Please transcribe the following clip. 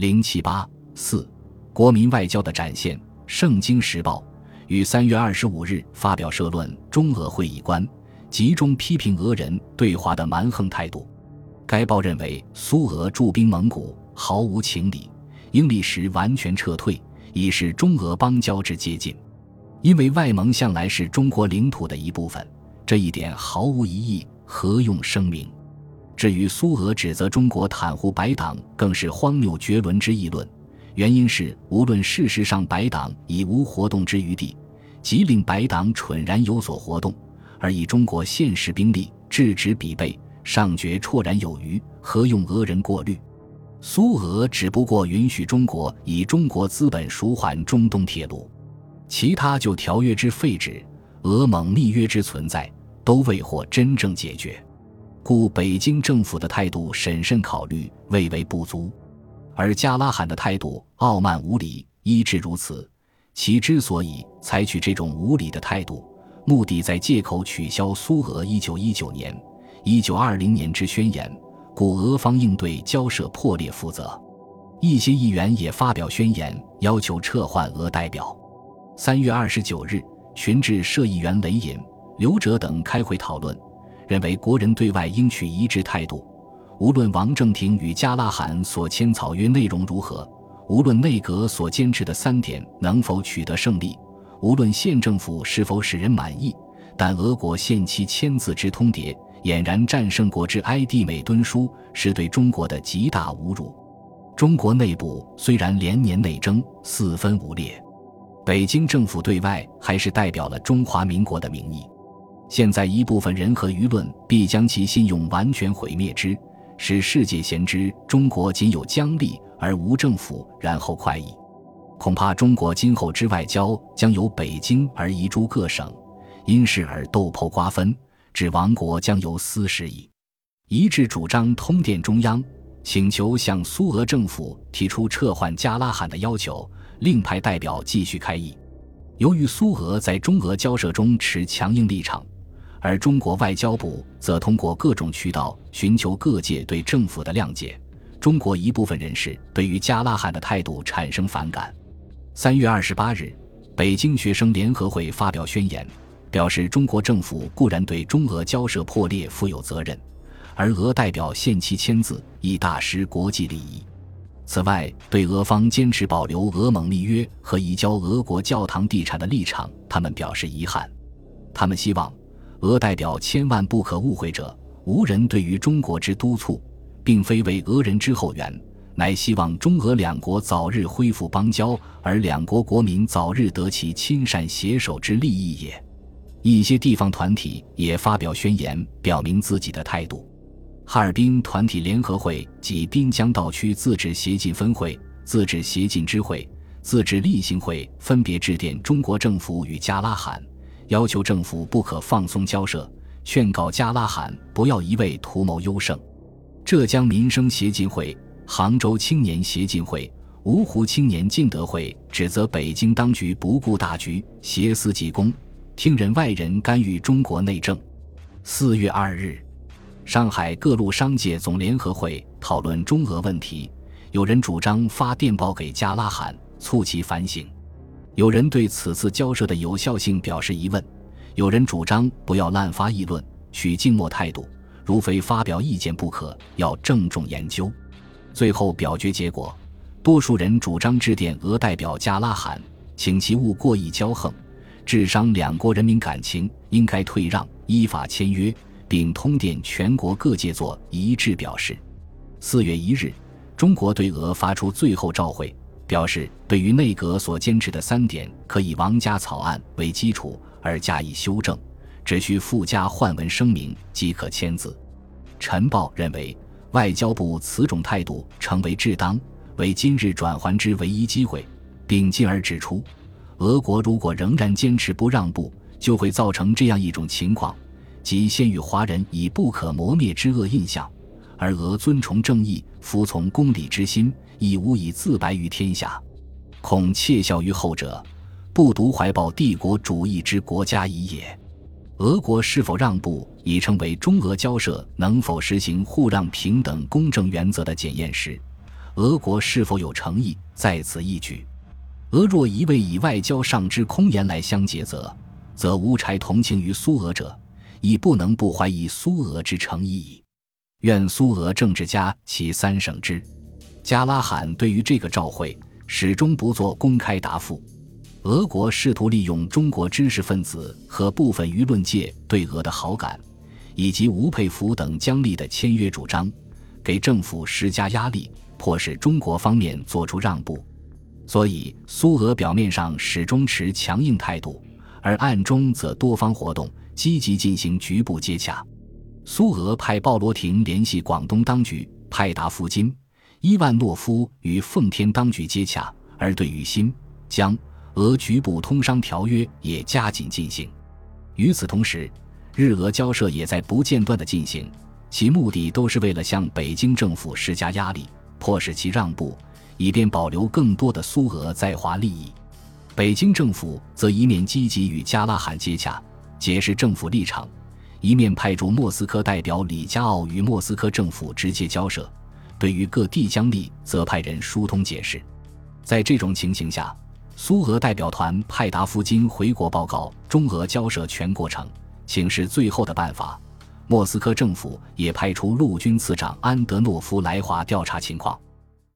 零七八四，国民外交的展现。《圣经时报》于三月二十五日发表社论《中俄会议观》，集中批评俄人对华的蛮横态度。该报认为，苏俄驻兵蒙古毫无情理，应立时完全撤退，以使中俄邦交之接近。因为外蒙向来是中国领土的一部分，这一点毫无疑义，何用声明？至于苏俄指责中国袒护白党，更是荒谬绝伦之议论。原因是，无论事实上白党已无活动之余地，即令白党蠢然有所活动，而以中国现实兵力制止彼备，尚觉绰然有余，何用俄人过虑？苏俄只不过允许中国以中国资本赎还中东铁路，其他就条约之废止、俄蒙密约之存在，都未获真正解决。故北京政府的态度审慎考虑未为不足，而加拉罕的态度傲慢无礼，一直如此。其之所以采取这种无礼的态度，目的在借口取消苏俄一九一九年、一九二零年之宣言，故俄方应对交涉破裂负责。一些议员也发表宣言，要求撤换俄代表。三月二十九日，群致社议员雷隐、刘哲等开会讨论。认为国人对外应取一致态度，无论王正廷与加拉罕所签草约内容如何，无论内阁所坚持的三点能否取得胜利，无论县政府是否使人满意，但俄国限期签字之通牒，俨然战胜国之埃蒂美敦书，是对中国的极大侮辱。中国内部虽然连年内争，四分五裂，北京政府对外还是代表了中华民国的名义。现在一部分人和舆论必将其信用完全毁灭之，使世界贤知中国仅有疆力而无政府，然后快意。恐怕中国今后之外交将由北京而移诸各省，因事而斗破瓜分，至亡国将由斯事矣。一致主张通电中央，请求向苏俄政府提出撤换加拉罕的要求，另派代表继续开议。由于苏俄在中俄交涉中持强硬立场。而中国外交部则通过各种渠道寻求各界对政府的谅解。中国一部分人士对于加拉罕的态度产生反感。三月二十八日，北京学生联合会发表宣言，表示中国政府固然对中俄交涉破裂负有责任，而俄代表限期签字以大失国际利益。此外，对俄方坚持保留俄蒙密约和移交俄国教堂地产的立场，他们表示遗憾。他们希望。俄代表千万不可误会者，无人对于中国之督促，并非为俄人之后援，乃希望中俄两国早日恢复邦交，而两国国民早日得其亲善携手之利益也。一些地方团体也发表宣言，表明自己的态度。哈尔滨团体联合会及滨江道区自治协进分会、自治协进支会、自治立行会分别致电中国政府与加拉罕。要求政府不可放松交涉，劝告加拉罕不要一味图谋优胜。浙江民生协进会、杭州青年协进会、芜湖青年进德会指责北京当局不顾大局，挟私济公，听任外人干预中国内政。四月二日，上海各路商界总联合会讨论中俄问题，有人主张发电报给加拉罕，促其反省。有人对此次交涉的有效性表示疑问，有人主张不要滥发议论，取静默态度，如非发表意见不可，要郑重研究。最后表决结果，多数人主张致电俄代表加拉罕，请其勿过意骄横，致伤两国人民感情，应该退让，依法签约，并通电全国各界作一致表示。四月一日，中国对俄发出最后召会。表示对于内阁所坚持的三点，可以王家草案为基础而加以修正，只需附加换文声明即可签字。晨报认为，外交部此种态度成为至当，为今日转圜之唯一机会，并进而指出，俄国如果仍然坚持不让步，就会造成这样一种情况，即先与华人以不可磨灭之恶印象。而俄尊崇正义、服从公理之心，亦无以自白于天下，恐窃笑于后者，不独怀抱帝国主义之国家矣也。俄国是否让步，已成为中俄交涉能否实行互让、平等、公正原则的检验时，俄国是否有诚意在此一举。俄若一味以外交上之空言来相结则，则无柴同情于苏俄者，亦不能不怀疑苏俄之诚意矣。愿苏俄政治家其三省之。加拉罕对于这个召会始终不做公开答复。俄国试图利用中国知识分子和部分舆论界对俄的好感，以及吴佩孚等姜立的签约主张，给政府施加压力，迫使中国方面做出让步。所以，苏俄表面上始终持强硬态度，而暗中则多方活动，积极进行局部接洽。苏俄派鲍罗廷联系广东当局，派达夫金、伊万诺夫与奉天当局接洽；而对于新疆、俄局部通商条约也加紧进行。与此同时，日俄交涉也在不间断地进行，其目的都是为了向北京政府施加压力，迫使其让步。以便保留更多的苏俄在华利益，北京政府则一面积极与加拉罕接洽，解释政府立场，一面派驻莫斯科代表李佳奥与莫斯科政府直接交涉。对于各地将立，则派人疏通解释。在这种情形下，苏俄代表团派达夫金回国报告中俄交涉全过程，请示最后的办法。莫斯科政府也派出陆军次长安德诺夫来华调查情况。